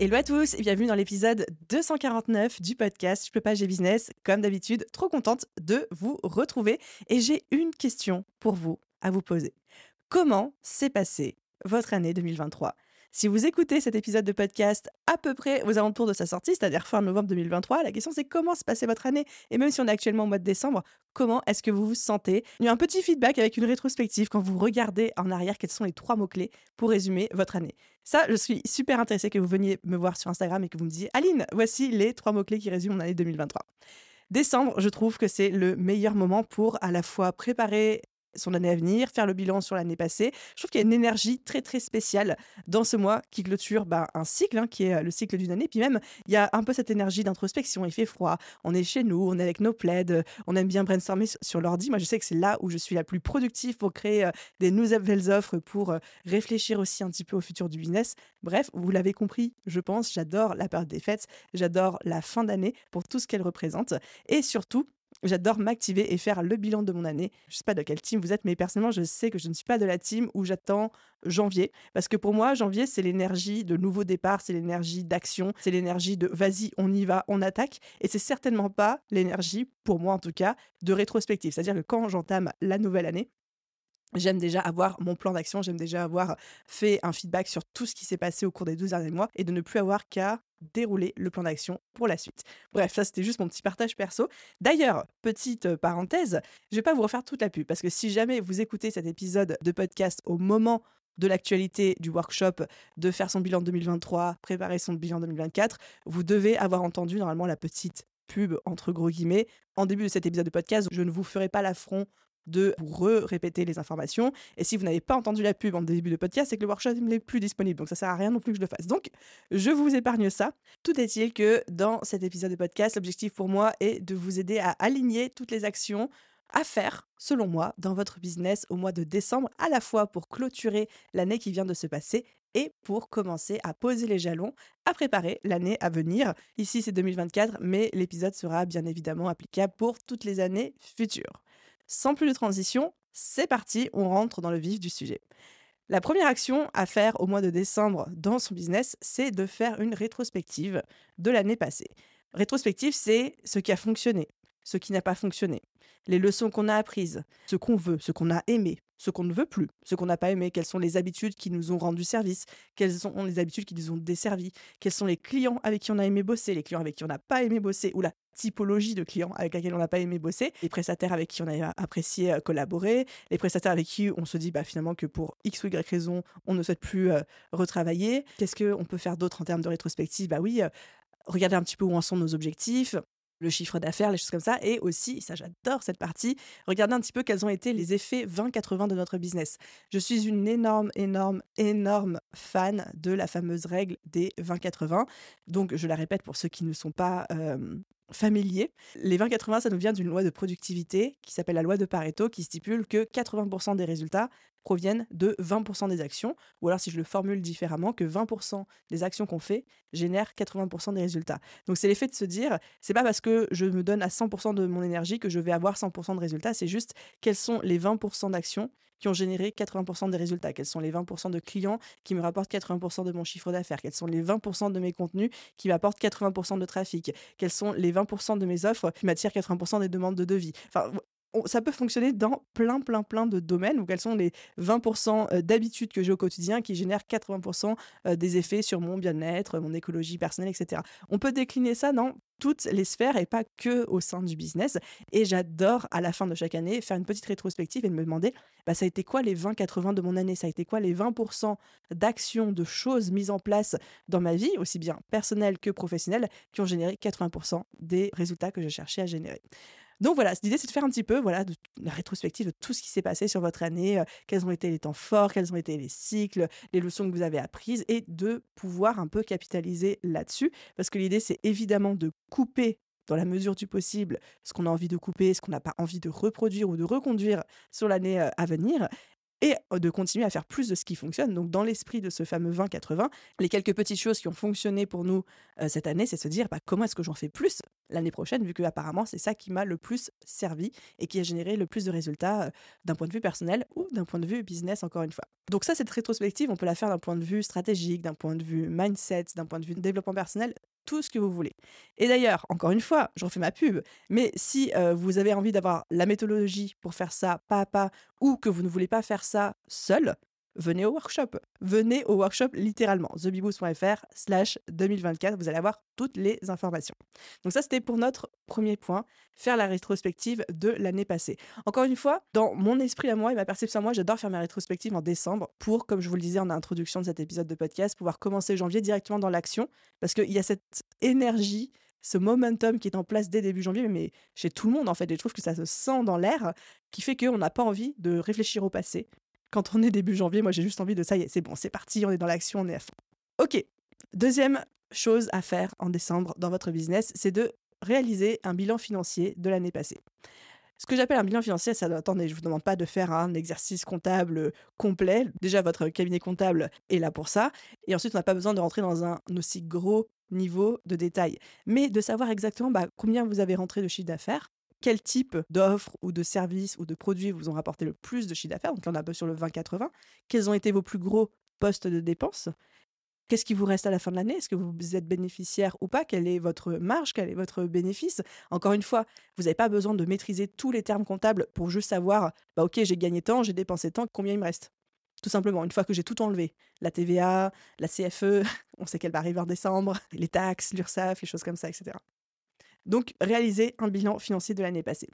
Hello à tous et bienvenue dans l'épisode 249 du podcast Je peux pas, j'ai business. Comme d'habitude, trop contente de vous retrouver et j'ai une question pour vous à vous poser. Comment s'est passée votre année 2023 si vous écoutez cet épisode de podcast à peu près aux alentours de sa sortie, c'est-à-dire fin novembre 2023, la question c'est comment se passait votre année? Et même si on est actuellement au mois de décembre, comment est-ce que vous vous sentez? Il y a un petit feedback avec une rétrospective quand vous regardez en arrière quels sont les trois mots-clés pour résumer votre année. Ça, je suis super intéressée que vous veniez me voir sur Instagram et que vous me disiez Aline, voici les trois mots-clés qui résument mon année 2023. Décembre, je trouve que c'est le meilleur moment pour à la fois préparer son année à venir, faire le bilan sur l'année passée. Je trouve qu'il y a une énergie très très spéciale dans ce mois qui clôture bah, un cycle, hein, qui est euh, le cycle d'une année. Puis même, il y a un peu cette énergie d'introspection. Il fait froid, on est chez nous, on est avec nos plaids, on aime bien brainstormer sur l'ordi. Moi, je sais que c'est là où je suis la plus productive pour créer euh, des nouvelles offres, pour euh, réfléchir aussi un petit peu au futur du business. Bref, vous l'avez compris, je pense, j'adore la période des fêtes, j'adore la fin d'année pour tout ce qu'elle représente. Et surtout, J'adore m'activer et faire le bilan de mon année. Je ne sais pas de quelle team vous êtes, mais personnellement, je sais que je ne suis pas de la team où j'attends janvier. Parce que pour moi, janvier, c'est l'énergie de nouveau départ, c'est l'énergie d'action, c'est l'énergie de vas-y, on y va, on attaque. Et c'est certainement pas l'énergie, pour moi en tout cas, de rétrospective. C'est-à-dire que quand j'entame la nouvelle année, J'aime déjà avoir mon plan d'action, j'aime déjà avoir fait un feedback sur tout ce qui s'est passé au cours des 12 derniers mois et de ne plus avoir qu'à dérouler le plan d'action pour la suite. Bref, ça c'était juste mon petit partage perso. D'ailleurs, petite euh, parenthèse, je vais pas vous refaire toute la pub parce que si jamais vous écoutez cet épisode de podcast au moment de l'actualité du workshop, de faire son bilan 2023, préparer son bilan 2024, vous devez avoir entendu normalement la petite pub entre gros guillemets en début de cet épisode de podcast. Je ne vous ferai pas l'affront de répéter les informations. Et si vous n'avez pas entendu la pub en début de podcast, c'est que le workshop n'est plus disponible. Donc ça sert à rien non plus que je le fasse. Donc je vous épargne ça. Tout est-il que dans cet épisode de podcast, l'objectif pour moi est de vous aider à aligner toutes les actions à faire, selon moi, dans votre business au mois de décembre, à la fois pour clôturer l'année qui vient de se passer et pour commencer à poser les jalons, à préparer l'année à venir. Ici, c'est 2024, mais l'épisode sera bien évidemment applicable pour toutes les années futures. Sans plus de transition, c'est parti, on rentre dans le vif du sujet. La première action à faire au mois de décembre dans son business, c'est de faire une rétrospective de l'année passée. Rétrospective, c'est ce qui a fonctionné, ce qui n'a pas fonctionné, les leçons qu'on a apprises, ce qu'on veut, ce qu'on a aimé, ce qu'on ne veut plus, ce qu'on n'a pas aimé, quelles sont les habitudes qui nous ont rendu service, quelles sont les habitudes qui nous ont desservi, quels sont les clients avec qui on a aimé bosser, les clients avec qui on n'a pas aimé bosser, ou la typologie de clients avec laquelle on n'a pas aimé bosser, les prestataires avec qui on a apprécié euh, collaborer, les prestataires avec qui on se dit bah, finalement que pour X ou Y raison, on ne souhaite plus euh, retravailler. Qu'est-ce qu'on peut faire d'autre en termes de rétrospective? Bah oui, euh, regarder un petit peu où en sont nos objectifs, le chiffre d'affaires, les choses comme ça. Et aussi, ça j'adore cette partie, regarder un petit peu quels ont été les effets 20-80 de notre business. Je suis une énorme, énorme, énorme fan de la fameuse règle des 20-80. Donc, je la répète pour ceux qui ne sont pas familiers. Les 20-80, ça nous vient d'une loi de productivité qui s'appelle la loi de Pareto, qui stipule que 80% des résultats proviennent de 20% des actions, ou alors si je le formule différemment, que 20% des actions qu'on fait génèrent 80% des résultats. Donc c'est l'effet de se dire, c'est pas parce que je me donne à 100% de mon énergie que je vais avoir 100% de résultats, c'est juste quels sont les 20% d'actions qui ont généré 80% des résultats, quels sont les 20% de clients qui me rapportent 80% de mon chiffre d'affaires, quels sont les 20% de mes contenus qui m'apportent 80% de trafic, quels sont les 20% de mes offres qui m'attirent 80% des demandes de devis. Ça peut fonctionner dans plein, plein, plein de domaines où quels sont les 20% d'habitudes que j'ai au quotidien qui génèrent 80% des effets sur mon bien-être, mon écologie personnelle, etc. On peut décliner ça dans toutes les sphères et pas que au sein du business. Et j'adore à la fin de chaque année faire une petite rétrospective et me demander bah, ça a été quoi les 20-80 de mon année? Ça a été quoi les 20% d'actions, de choses mises en place dans ma vie, aussi bien personnelle que professionnelle, qui ont généré 80% des résultats que je cherchais à générer? Donc voilà, l'idée c'est de faire un petit peu voilà, de, la rétrospective de tout ce qui s'est passé sur votre année, euh, quels ont été les temps forts, quels ont été les cycles, les leçons que vous avez apprises et de pouvoir un peu capitaliser là-dessus. Parce que l'idée c'est évidemment de couper dans la mesure du possible ce qu'on a envie de couper, ce qu'on n'a pas envie de reproduire ou de reconduire sur l'année euh, à venir et de continuer à faire plus de ce qui fonctionne. Donc, dans l'esprit de ce fameux 20-80, les quelques petites choses qui ont fonctionné pour nous cette année, c'est se dire bah, comment est-ce que j'en fais plus l'année prochaine, vu que apparemment c'est ça qui m'a le plus servi et qui a généré le plus de résultats d'un point de vue personnel ou d'un point de vue business, encore une fois. Donc ça, cette rétrospective, on peut la faire d'un point de vue stratégique, d'un point de vue mindset, d'un point de vue développement personnel, tout ce que vous voulez. Et d'ailleurs, encore une fois, je refais ma pub, mais si euh, vous avez envie d'avoir la méthodologie pour faire ça pas à pas, ou que vous ne voulez pas faire ça seul, venez au workshop. Venez au workshop littéralement, thebiboost.fr slash 2024, vous allez avoir toutes les informations. Donc ça, c'était pour notre premier point, faire la rétrospective de l'année passée. Encore une fois, dans mon esprit à moi et ma perception à moi, j'adore faire ma rétrospective en décembre pour, comme je vous le disais en introduction de cet épisode de podcast, pouvoir commencer janvier directement dans l'action, parce qu'il y a cette énergie ce momentum qui est en place dès début janvier, mais chez tout le monde en fait, et je trouve que ça se sent dans l'air, qui fait qu'on n'a pas envie de réfléchir au passé, quand on est début janvier, moi j'ai juste envie de ça y est, c'est bon, c'est parti, on est dans l'action, on est à fond. Ok, deuxième chose à faire en décembre dans votre business, c'est de réaliser un bilan financier de l'année passée. Ce que j'appelle un bilan financier, ça attendez, je vous demande pas de faire un exercice comptable complet. Déjà, votre cabinet comptable est là pour ça. Et ensuite, on n'a pas besoin de rentrer dans un aussi gros niveau de détail. Mais de savoir exactement bah, combien vous avez rentré de chiffre d'affaires, quel type d'offres ou de services ou de produits vous ont rapporté le plus de chiffre d'affaires. Donc là, on a un peu sur le 20-80. Quels ont été vos plus gros postes de dépenses? Qu'est-ce qui vous reste à la fin de l'année? Est-ce que vous êtes bénéficiaire ou pas? Quelle est votre marge? Quel est votre bénéfice? Encore une fois, vous n'avez pas besoin de maîtriser tous les termes comptables pour juste savoir, bah ok, j'ai gagné tant, j'ai dépensé tant, combien il me reste tout simplement, une fois que j'ai tout enlevé, la TVA, la CFE, on sait qu'elle va arriver en décembre, les taxes, l'URSSAF, les choses comme ça, etc. Donc, réaliser un bilan financier de l'année passée.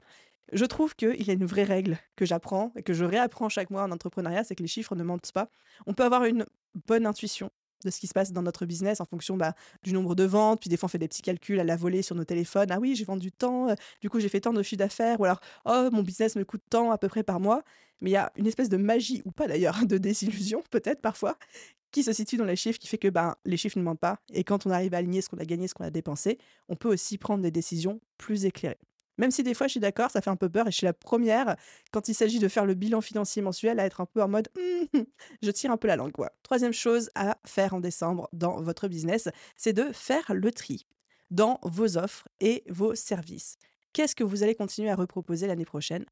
Je trouve qu'il y a une vraie règle que j'apprends et que je réapprends chaque mois en entrepreneuriat, c'est que les chiffres ne mentent pas. On peut avoir une bonne intuition de ce qui se passe dans notre business en fonction bah, du nombre de ventes. Puis des fois, on fait des petits calculs à la volée sur nos téléphones. Ah oui, j'ai vendu tant, euh, du coup, j'ai fait tant de chiffre d'affaires. Ou alors, oh, mon business me coûte tant à peu près par mois. Mais il y a une espèce de magie, ou pas d'ailleurs, de désillusion peut-être parfois, qui se situe dans les chiffres, qui fait que ben, les chiffres ne mentent pas. Et quand on arrive à aligner ce qu'on a gagné, ce qu'on a dépensé, on peut aussi prendre des décisions plus éclairées. Même si des fois, je suis d'accord, ça fait un peu peur et je suis la première, quand il s'agit de faire le bilan financier mensuel, à être un peu en mode hum, je tire un peu la langue. Quoi. Troisième chose à faire en décembre dans votre business, c'est de faire le tri dans vos offres et vos services. Qu'est-ce que vous allez continuer à reproposer l'année prochaine?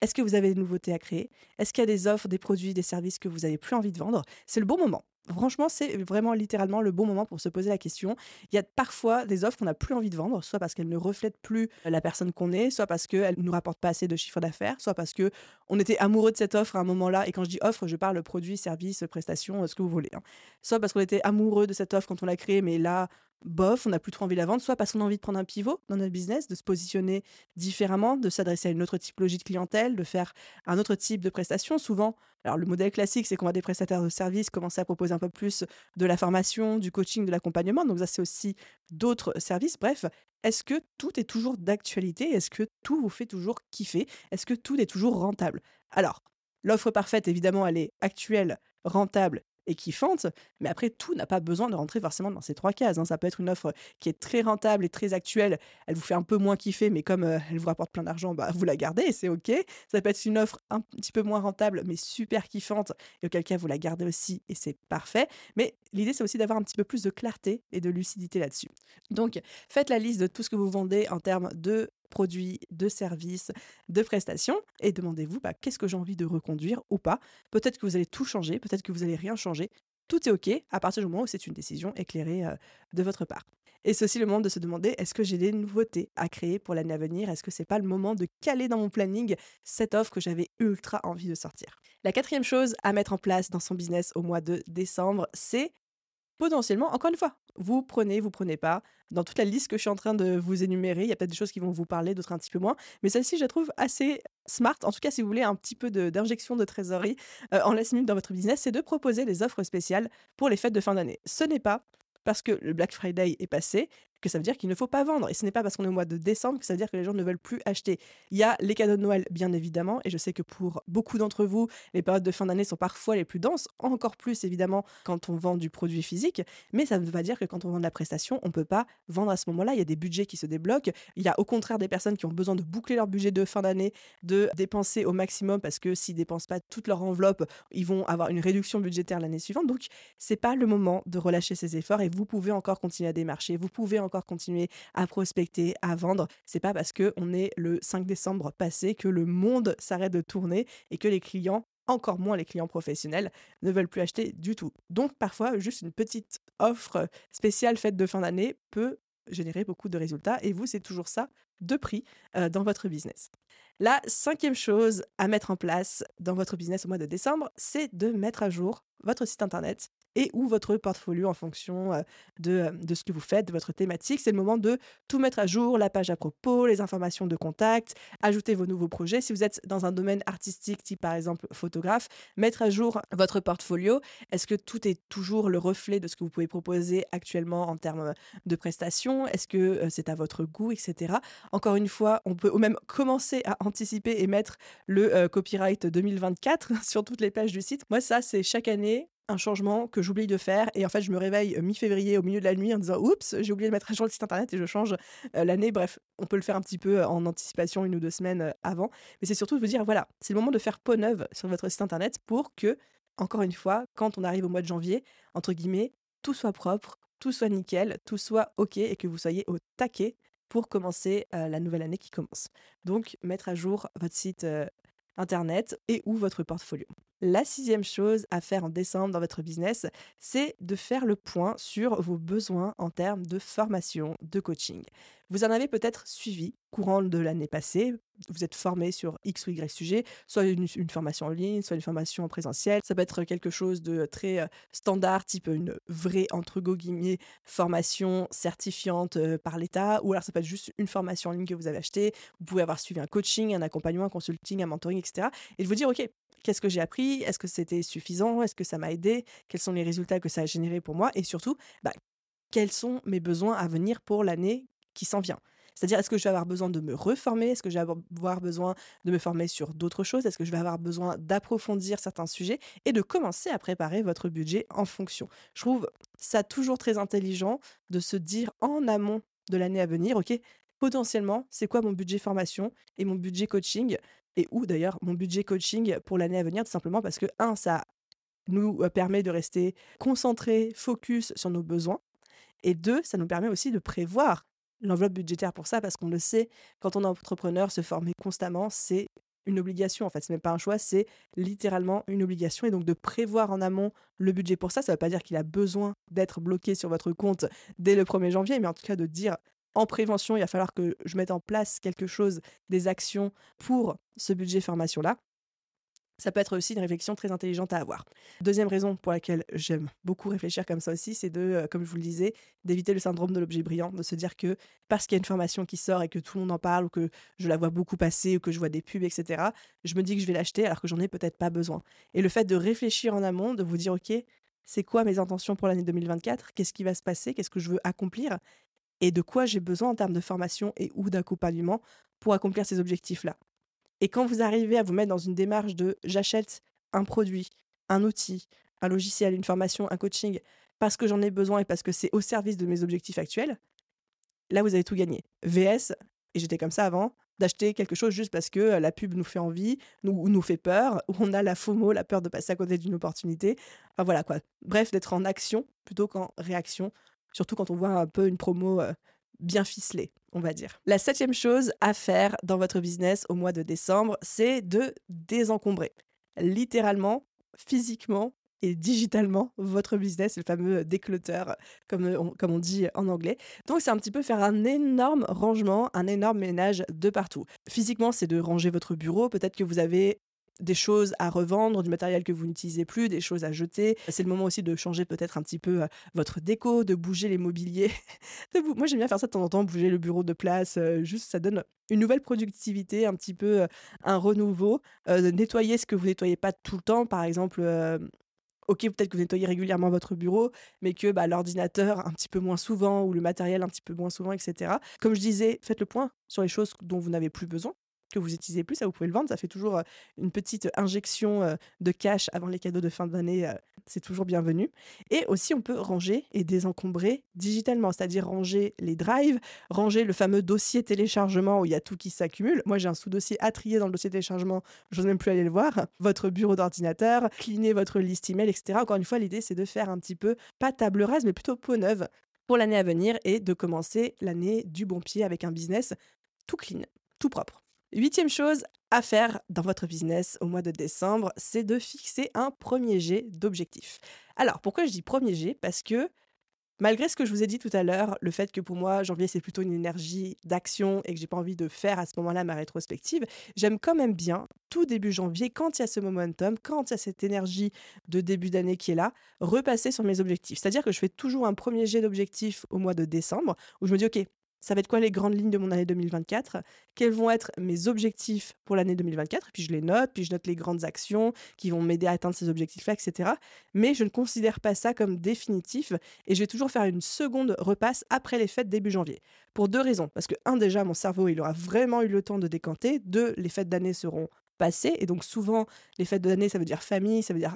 Est-ce que vous avez des nouveautés à créer? Est-ce qu'il y a des offres, des produits, des services que vous n'avez plus envie de vendre? C'est le bon moment. Franchement, c'est vraiment littéralement le bon moment pour se poser la question. Il y a parfois des offres qu'on n'a plus envie de vendre, soit parce qu'elles ne reflètent plus la personne qu'on est, soit parce qu'elles ne nous rapportent pas assez de chiffre d'affaires, soit parce que on était amoureux de cette offre à un moment-là. Et quand je dis offre, je parle produit, service, prestation, ce que vous voulez. Hein. Soit parce qu'on était amoureux de cette offre quand on l'a créée, mais là, bof, on n'a plus trop envie de la vendre, soit parce qu'on a envie de prendre un pivot dans notre business, de se positionner différemment, de s'adresser à une autre typologie de clientèle, de faire un autre type de prestation. Souvent, alors le modèle classique, c'est qu'on va des prestataires de services commencer à proposer un peu plus de la formation, du coaching, de l'accompagnement. Donc ça, c'est aussi d'autres services. Bref, est-ce que tout est toujours d'actualité? Est-ce que tout vous fait toujours kiffer? Est-ce que tout est toujours rentable? Alors, l'offre parfaite, évidemment, elle est actuelle, rentable et kiffante. Mais après, tout n'a pas besoin de rentrer forcément dans ces trois cases. Hein. Ça peut être une offre qui est très rentable et très actuelle. Elle vous fait un peu moins kiffer, mais comme euh, elle vous rapporte plein d'argent, bah, vous la gardez et c'est OK. Ça peut être une offre un petit peu moins rentable, mais super kiffante, et auquel cas vous la gardez aussi et c'est parfait. Mais l'idée, c'est aussi d'avoir un petit peu plus de clarté et de lucidité là-dessus. Donc, faites la liste de tout ce que vous vendez en termes de produits, de services, de prestations, et demandez-vous bah, qu'est-ce que j'ai envie de reconduire ou pas? Peut-être que vous allez tout changer, peut-être que vous allez rien changer. Tout est OK à partir du moment où c'est une décision éclairée de votre part. Et c'est aussi le moment de se demander est-ce que j'ai des nouveautés à créer pour l'année à venir? Est-ce que c'est pas le moment de caler dans mon planning cette offre que j'avais ultra envie de sortir? La quatrième chose à mettre en place dans son business au mois de décembre, c'est potentiellement, encore une fois, vous prenez, vous prenez pas. Dans toute la liste que je suis en train de vous énumérer, il y a peut-être des choses qui vont vous parler, d'autres un petit peu moins. Mais celle-ci, je la trouve assez smart. En tout cas, si vous voulez un petit peu d'injection de, trésorerie euh, en last minute dans votre business, c'est de proposer des offres spéciales pour les fêtes de fin d'année. Ce n'est pas parce que le Black Friday est passé que ça veut dire qu'il ne faut pas vendre. Et ce n'est pas parce qu'on est au mois de décembre que ça veut dire que les gens ne veulent plus acheter. Il y a les cadeaux de Noël, bien évidemment, et je sais que pour beaucoup d'entre vous, les périodes de fin d'année sont parfois les plus denses, encore plus évidemment quand on vend du produit physique, mais ça ne veut pas dire que quand on vend de la prestation, on ne peut pas vendre à ce moment-là. Il y a des budgets qui se débloquent. Il y a au contraire des personnes qui ont besoin de boucler leur budget de fin d'année, de dépenser au maximum parce que s'ils dépensent pas toute leur enveloppe, ils vont avoir une réduction budgétaire l'année suivante. Donc, c'est pas le moment de relâcher ses efforts et vous pouvez encore continuer à démarcher, vous pouvez continuer à prospecter, à vendre. C'est pas parce que on est le 5 décembre passé que le monde s'arrête de tourner et que les clients encore moins les clients professionnels, ne veulent plus acheter du tout. Donc parfois, juste une petite offre spéciale faite de fin d'année peut générer beaucoup de résultats et vous, c'est toujours ça de prix euh, dans votre business. La cinquième chose à mettre en place dans votre business au mois de décembre, c'est de mettre à jour votre site internet et ou votre portfolio en fonction de, de, ce que vous faites, de votre thématique. C'est le moment de tout mettre à jour, la page à propos, les informations de contact, ajouter vos nouveaux projets. Si vous êtes dans un domaine artistique, type par exemple photographe, mettre à jour votre portfolio. Est-ce que tout est toujours le reflet de ce que vous pouvez proposer actuellement en termes de prestations? Est-ce que c'est à votre goût, etc. Encore une fois, on peut même commencer à anticiper et mettre le copyright 2024 sur toutes les pages du site. Moi, ça, c'est chaque année, un changement que j'oublie de faire et en fait je me réveille euh, mi-février au milieu de la nuit en disant oups j'ai oublié de mettre à jour le site internet et je change euh, l'année. Bref on peut le faire un petit peu euh, en anticipation une ou deux semaines avant. Mais c'est surtout de vous dire voilà c'est le moment de faire peau neuve sur votre site internet pour que encore une fois quand on arrive au mois de janvier entre guillemets tout soit propre tout soit nickel tout soit ok et que vous soyez au taquet pour commencer la nouvelle année qui commence. Donc mettre à jour votre site internet et ou votre portfolio la sixième chose à faire en décembre dans votre business, c'est de faire le point sur vos besoins en termes de formation, de coaching. Vous en avez peut-être suivi courant de l'année passée, vous êtes formé sur X ou Y sujet, soit une, formation en ligne, soit une formation en présentiel. Ça peut être quelque chose de très euh, standard, type une vraie, entre guillemets, formation certifiante euh, par l'État, ou alors ça peut être juste une formation en ligne que vous avez achetée. Vous pouvez avoir suivi un coaching, un accompagnement, un consulting, un mentoring, etc. Et de vous dire, OK, Qu'est-ce que j'ai appris? Est-ce que c'était suffisant? Est-ce que ça m'a aidé? Quels sont les résultats que ça a généré pour moi? Et surtout, bah, quels sont mes besoins à venir pour l'année qui s'en vient? C'est-à-dire, est-ce que je vais avoir besoin de me reformer? Est-ce que je vais avoir besoin de me former sur d'autres choses? Est-ce que je vais avoir besoin d'approfondir certains sujets et de commencer à préparer votre budget en fonction? Je trouve ça toujours très intelligent de se dire en amont de l'année à venir, OK, potentiellement, c'est quoi mon budget formation et mon budget coaching et où d'ailleurs mon budget coaching pour l'année à venir, tout simplement parce que, un, ça nous euh, permet de rester concentrés, focus sur nos besoins, et deux, ça nous permet aussi de prévoir l'enveloppe budgétaire pour ça, parce qu'on le sait, quand on est entrepreneur, se former constamment, c'est une obligation. En fait, ce n'est pas un choix, c'est littéralement une obligation. Et donc, de prévoir en amont le budget pour ça, ça ne veut pas dire qu'il a besoin d'être bloqué sur votre compte dès le 1er janvier, mais en tout cas de dire en prévention, il va falloir que je mette en place quelque chose, des actions pour ce budget formation-là. Ça peut être aussi une réflexion très intelligente à avoir. Deuxième raison pour laquelle j'aime beaucoup réfléchir comme ça aussi, c'est de, euh, comme je vous le disais, d'éviter le syndrome de l'objet brillant, de se dire que parce qu'il y a une formation qui sort et que tout le monde en parle, ou que je la vois beaucoup passer, ou que je vois des pubs, etc., je me dis que je vais l'acheter alors que j'en ai peut-être pas besoin. Et le fait de réfléchir en amont, de vous dire, OK, c'est quoi mes intentions pour l'année 2024 Qu'est-ce qui va se passer? Qu'est-ce que je veux accomplir? Et de quoi j'ai besoin en termes de formation et ou d'accompagnement pour accomplir ces objectifs-là. Et quand vous arrivez à vous mettre dans une démarche de j'achète un produit, un outil, un logiciel, une formation, un coaching, parce que j'en ai besoin et parce que c'est au service de mes objectifs actuels, là vous avez tout gagné. VS, et j'étais comme ça avant, d'acheter quelque chose juste parce que la pub nous fait envie, nous, nous fait peur, ou on a la FOMO, la peur de passer à côté d'une opportunité. Enfin voilà quoi. Bref, d'être en action plutôt qu'en réaction surtout quand on voit un peu une promo euh, bien ficelée, on va dire. La septième chose à faire dans votre business au mois de décembre, c'est de désencombrer. Littéralement, physiquement et digitalement votre business, le fameux déclutter, comme on, comme on dit en anglais. Donc c'est un petit peu faire un énorme rangement, un énorme ménage de partout. Physiquement, c'est de ranger votre bureau. Peut-être que vous avez des choses à revendre, du matériel que vous n'utilisez plus, des choses à jeter. C'est le moment aussi de changer peut-être un petit peu euh, votre déco, de bouger les mobiliers. Moi, j'aime bien faire ça de temps en temps, bouger le bureau de place. Euh, juste, ça donne une nouvelle productivité, un petit peu euh, un renouveau. nettoyer ce que vous nettoyez pas tout le temps, par exemple ok, peut-être que vous nettoyez régulièrement votre bureau, mais que bah, l'ordinateur un petit peu moins souvent ou le matériel un petit peu moins souvent, etc. Comme je disais, faites le point sur les choses dont vous n'avez plus besoin que vous utilisez plus, ça vous pouvez le vendre. Ça fait toujours une petite injection de cash avant les cadeaux de fin d'année. C'est toujours bienvenu. Et aussi, on peut ranger et désencombrer digitalement, c'est-à-dire ranger les drives, ranger le fameux dossier téléchargement où il y a tout qui s'accumule. Moi, j'ai un sous-dossier à trier dans le dossier téléchargement. Je n'ose même plus aller le voir. Votre bureau d'ordinateur, cleaner votre liste email, etc. Encore une fois, l'idée, c'est de faire un petit peu, pas table rase, mais plutôt peau neuve pour l'année à venir et de commencer l'année du bon pied avec un business tout clean, tout propre. Huitième chose à faire dans votre business au mois de décembre, c'est de fixer un premier jet d'objectifs. Alors, pourquoi je dis premier jet? Parce que malgré ce que je vous ai dit tout à l'heure, le fait que pour moi, janvier, c'est plutôt une énergie d'action et que j'ai pas envie de faire à ce moment-là ma rétrospective, j'aime quand même bien, tout début janvier, quand il y a ce momentum, quand il y a cette énergie de début d'année qui est là, repasser sur mes objectifs. C'est-à-dire que je fais toujours un premier jet d'objectifs au mois de décembre où je me dis, OK, ça va être quoi les grandes lignes de mon année 2024 Quels vont être mes objectifs pour l'année 2024 Puis je les note, puis je note les grandes actions qui vont m'aider à atteindre ces objectifs-là, etc. Mais je ne considère pas ça comme définitif et je vais toujours faire une seconde repasse après les fêtes début janvier. Pour deux raisons. Parce que, un, déjà, mon cerveau, il aura vraiment eu le temps de décanter. Deux, les fêtes d'année seront passées. Et donc, souvent, les fêtes d'année, ça veut dire famille, ça veut dire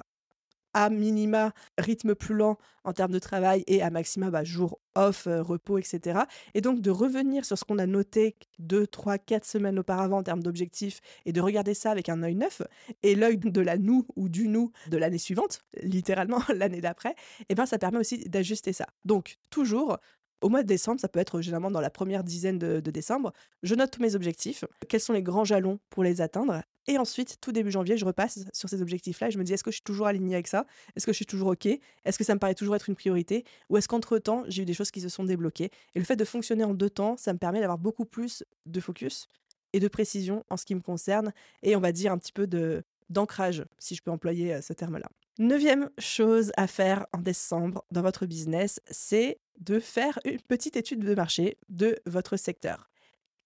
à minima rythme plus lent en termes de travail et à maxima bah, jour off, euh, repos, etc. Et donc de revenir sur ce qu'on a noté deux, trois, quatre semaines auparavant en termes d'objectifs et de regarder ça avec un œil neuf et l'œil de la nous ou du nous de l'année suivante, littéralement l'année d'après, et eh ben ça permet aussi d'ajuster ça. Donc toujours au mois de décembre, ça peut être généralement dans la première dizaine de, décembre, je note tous mes objectifs, quels sont les grands jalons pour les atteindre, et ensuite, tout début janvier, je repasse sur ces objectifs-là et je me dis, est-ce que je suis toujours aligné avec ça? Est-ce que je suis toujours OK? Est-ce que ça me paraît toujours être une priorité? Ou est-ce qu'entre-temps, j'ai eu des choses qui se sont débloquées? Et le fait de fonctionner en deux temps, ça me permet d'avoir beaucoup plus de focus et de précision en ce qui me concerne, et on va dire un petit peu de d'ancrage, si je peux employer euh, ce terme-là. Neuvième chose à faire en décembre dans votre business, c'est de faire une petite étude de marché de votre secteur.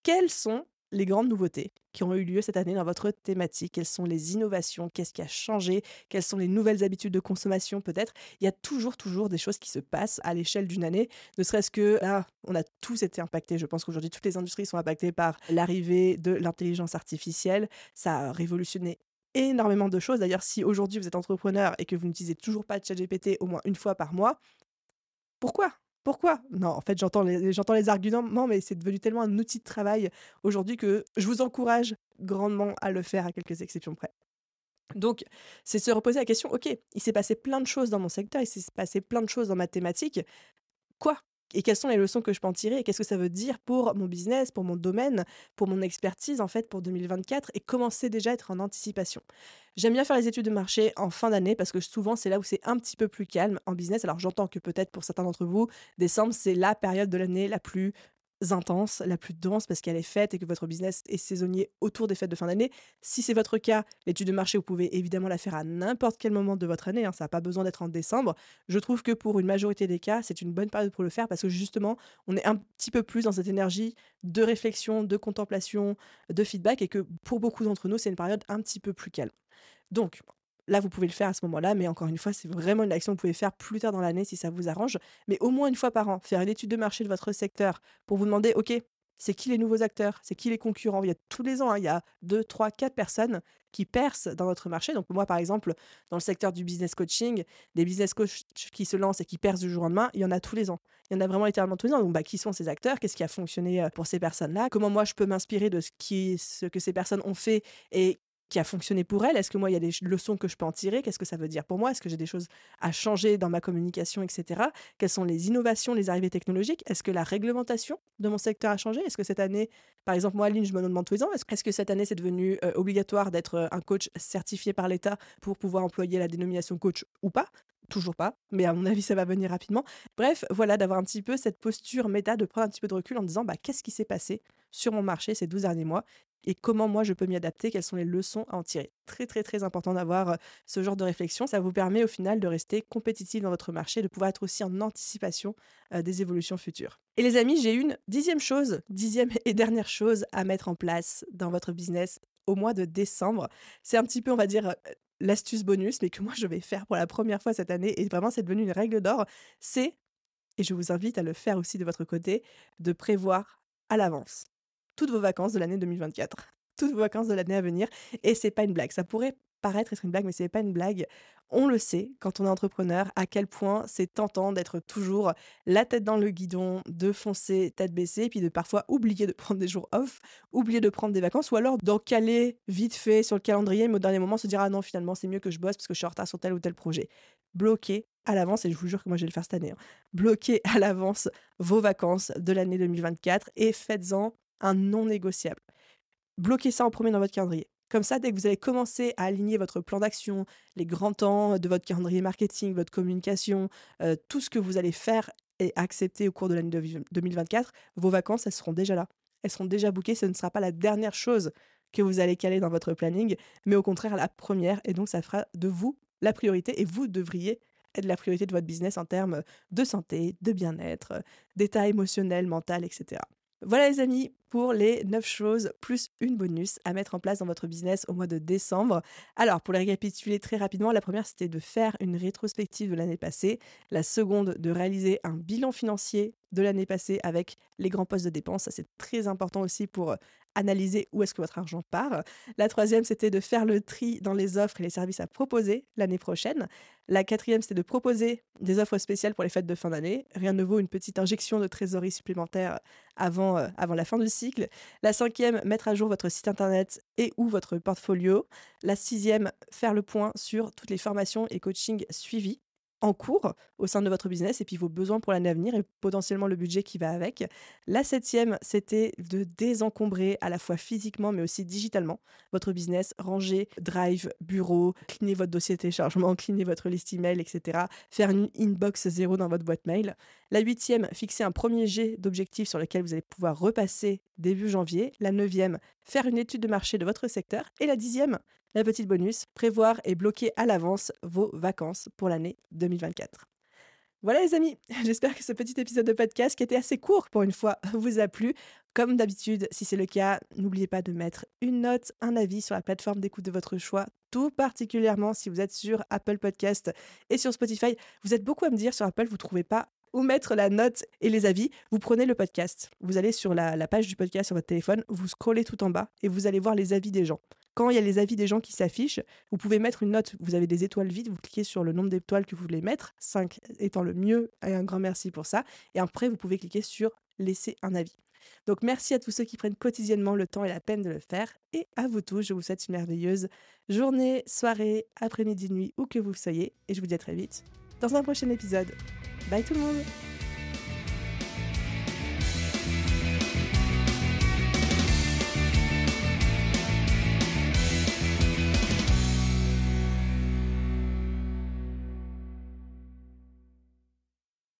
Quelles sont les grandes nouveautés qui ont eu lieu cette année dans votre thématique Quelles sont les innovations? Qu'est-ce qui a changé? Quelles sont les nouvelles habitudes de consommation peut-être? Il y a toujours, toujours des choses qui se passent à l'échelle d'une année, ne serait-ce que là, on a tous été impactés. Je pense qu'aujourd'hui, toutes les industries sont impactées par l'arrivée de l'intelligence artificielle. Ça a révolutionné énormément de choses. D'ailleurs, si aujourd'hui vous êtes entrepreneur et que vous n'utilisez toujours pas de ChatGPT au moins une fois par mois, pourquoi? Pourquoi? Non, en fait, j'entends les, arguments, mais c'est devenu tellement un outil de travail aujourd'hui que je vous encourage grandement à le faire à quelques exceptions près. Donc, c'est se reposer la question, ok, il s'est passé plein de choses dans mon secteur, il s'est passé plein de choses dans ma thématique. Quoi? Et quelles sont les leçons que je peux en tirer et qu'est-ce que ça veut dire pour mon business, pour mon domaine, pour mon expertise en fait pour 2024 et commencer déjà à être en anticipation. J'aime bien faire les études de marché en fin d'année parce que souvent c'est là où c'est un petit peu plus calme en business. Alors j'entends que peut-être pour certains d'entre vous, décembre c'est la période de l'année la plus intense, la plus dense parce qu'elle est faite et que votre business est saisonnier autour des fêtes de fin d'année. Si c'est votre cas, l'étude de marché, vous pouvez évidemment la faire à n'importe quel moment de votre année. Hein, ça n'a pas besoin d'être en décembre. Je trouve que pour une majorité des cas, c'est une bonne période pour le faire parce que justement, on est un petit peu plus dans cette énergie de réflexion, de contemplation, de feedback et que pour beaucoup d'entre nous, c'est une période un petit peu plus calme. Donc, Là, vous pouvez le faire à ce moment-là, mais encore une fois, c'est vraiment une action que vous pouvez faire plus tard dans l'année si ça vous arrange. Mais au moins une fois par an, faire une étude de marché de votre secteur pour vous demander, OK, c'est qui les nouveaux acteurs, c'est qui les concurrents? Il y a tous les ans, hein, il y a deux, trois, quatre personnes qui percent dans votre marché. Donc moi, par exemple, dans le secteur du business coaching, des business coachs qui se lancent et qui percent du jour au lendemain, il y en a tous les ans. Il y en a vraiment littéralement tous les ans. Donc bah, qui sont ces acteurs? Qu'est-ce qui a fonctionné euh, pour ces personnes-là? Comment moi je peux m'inspirer de ce, qui, ce que ces personnes ont fait et qui a fonctionné pour elle? Est-ce que moi, il y a des leçons que je peux en tirer? Qu'est-ce que ça veut dire pour moi? Est-ce que j'ai des choses à changer dans ma communication, etc. Quelles sont les innovations, les arrivées technologiques? Est-ce que la réglementation de mon secteur a changé? Est-ce que cette année, par exemple, moi, Aline, je me demande tous les ans, est-ce que cette année, c'est devenu euh, obligatoire d'être euh, un coach certifié par l'État pour pouvoir employer la dénomination coach ou pas? Toujours pas, mais à mon avis, ça va venir rapidement. Bref, voilà, d'avoir un petit peu cette posture méta, de prendre un petit peu de recul en disant bah, qu'est-ce qui s'est passé sur mon marché ces 12 derniers mois et comment moi je peux m'y adapter, quelles sont les leçons à en tirer? Très très très important d'avoir euh, ce genre de réflexion, ça vous permet au final de rester compétitif dans votre marché, de pouvoir être aussi en anticipation euh, des évolutions futures. Et les amis, j'ai une dixième chose, dixième et dernière chose à mettre en place dans votre business au mois de décembre. C'est un petit peu, on va dire, euh, l'astuce bonus, mais que moi je vais faire pour la première fois cette année, et vraiment c'est devenu une règle d'or, c'est, et je vous invite à le faire aussi de votre côté, de prévoir à l'avance toutes vos vacances de l'année 2024, toutes vos vacances de l'année à venir, et c'est pas une blague. Ça pourrait être une blague, mais c'est pas une blague. On le sait quand on est entrepreneur à quel point c'est tentant d'être toujours la tête dans le guidon, de foncer tête baissée, puis de parfois oublier de prendre des jours off, oublier de prendre des vacances, ou alors d'en caler vite fait sur le calendrier, mais au dernier moment se dire ah non finalement c'est mieux que je bosse parce que je suis en retard sur tel ou tel projet. Bloquer à l'avance, et je vous jure que moi je vais le faire cette année, hein. bloquez à l'avance vos vacances de l'année 2024 et faites-en un non négociable. Bloquez ça en premier dans votre calendrier. Comme ça, dès que vous allez commencer à aligner votre plan d'action, les grands temps de votre calendrier marketing, votre communication, euh, tout ce que vous allez faire et accepter au cours de l'année 2024, vos vacances, elles seront déjà là. Elles seront déjà bookées. Ce ne sera pas la dernière chose que vous allez caler dans votre planning, mais au contraire la première. Et donc, ça fera de vous la priorité et vous devriez être la priorité de votre business en termes de santé, de bien-être, d'état émotionnel, mental, etc. Voilà les amis pour les 9 choses plus une bonus à mettre en place dans votre business au mois de décembre. Alors pour les récapituler très rapidement, la première c'était de faire une rétrospective de l'année passée, la seconde de réaliser un bilan financier de l'année passée avec les grands postes de dépenses, ça c'est très important aussi pour analyser où est-ce que votre argent part. La troisième, c'était de faire le tri dans les offres et les services à proposer l'année prochaine. La quatrième, c'était de proposer des offres spéciales pour les fêtes de fin d'année. Rien ne vaut une petite injection de trésorerie supplémentaire avant, euh, avant la fin du La cinquième, mettre à jour votre site internet et ou votre portfolio. La sixième, faire le point sur toutes les formations et coachings suivis en cours au sein de votre business et puis vos besoins pour l'année à venir et potentiellement le budget qui va avec. La septième, c'était de désencombrer à la fois physiquement mais aussi digitalement votre business, ranger Drive, bureau, cleaner votre dossier de téléchargement, cleaner votre liste email, etc. Faire une inbox zéro dans votre boîte mail. La huitième, fixer un premier jet d'objectifs sur lequel vous allez pouvoir repasser début janvier. La neuvième, faire une étude de marché de votre secteur. Et la dixième, la petite bonus, prévoir et bloquer à l'avance vos vacances pour l'année 2024. Voilà les amis, j'espère que ce petit épisode de podcast qui était assez court pour une fois vous a plu. Comme d'habitude, si c'est le cas, n'oubliez pas de mettre une note, un avis sur la plateforme d'écoute de votre choix, tout particulièrement si vous êtes sur Apple Podcast et sur Spotify. Vous êtes beaucoup à me dire sur Apple, vous ne trouvez pas où mettre la note et les avis. Vous prenez le podcast, vous allez sur la, la page du podcast sur votre téléphone, vous scrollez tout en bas et vous allez voir les avis des gens quand il y a les avis des gens qui s'affichent, vous pouvez mettre une note. Vous avez des étoiles vides, vous cliquez sur le nombre d'étoiles que vous voulez mettre, 5 étant le mieux, et un grand merci pour ça. Et après, vous pouvez cliquer sur laisser un avis. Donc merci à tous ceux qui prennent quotidiennement le temps et la peine de le faire. Et à vous tous, je vous souhaite une merveilleuse journée, soirée, après-midi, nuit, où que vous soyez. Et je vous dis à très vite dans un prochain épisode. Bye tout le monde